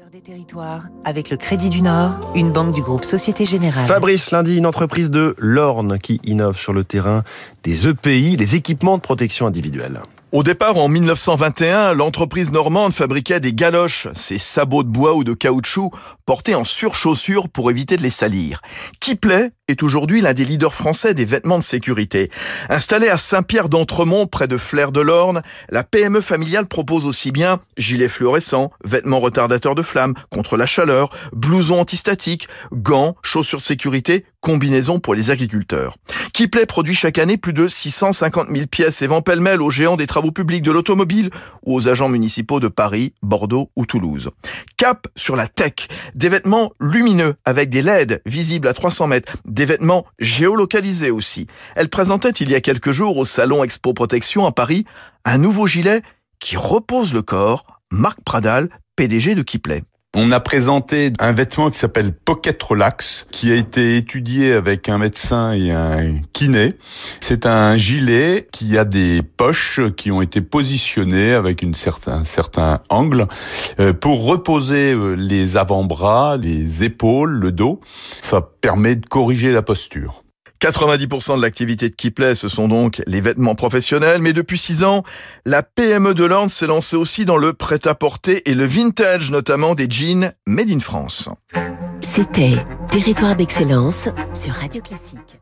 Cœur des territoires, avec le Crédit du Nord, une banque du groupe Société Générale. Fabrice lundi, une entreprise de l'Orne qui innove sur le terrain des EPI, les équipements de protection individuelle. Au départ, en 1921, l'entreprise normande fabriquait des galoches, ces sabots de bois ou de caoutchouc portés en surchaussure pour éviter de les salir. Kipley est aujourd'hui l'un des leaders français des vêtements de sécurité. Installée à Saint-Pierre d'Entremont, près de Flers de l'Orne, la PME familiale propose aussi bien gilets fluorescents, vêtements retardateurs de flammes contre la chaleur, blousons antistatiques, gants, chaussures sécurité, combinaisons pour les agriculteurs. Kipley produit chaque année plus de 650 000 pièces et vend pêle-mêle aux géants des travaux publics de l'automobile ou aux agents municipaux de Paris, Bordeaux ou Toulouse. Cap sur la tech, des vêtements lumineux avec des LED visibles à 300 mètres, des vêtements géolocalisés aussi. Elle présentait il y a quelques jours au salon Expo Protection à Paris un nouveau gilet qui repose le corps, Marc Pradal, PDG de Kipley. On a présenté un vêtement qui s'appelle Pocket Relax, qui a été étudié avec un médecin et un kiné. C'est un gilet qui a des poches qui ont été positionnées avec une certain, un certain angle euh, pour reposer euh, les avant-bras, les épaules, le dos. Ça permet de corriger la posture. 90% de l'activité de Kipley, ce sont donc les vêtements professionnels, mais depuis 6 ans, la PME de l'Orne s'est lancée aussi dans le prêt-à-porter et le vintage, notamment des jeans made in France. C'était Territoire d'excellence sur Radio Classique.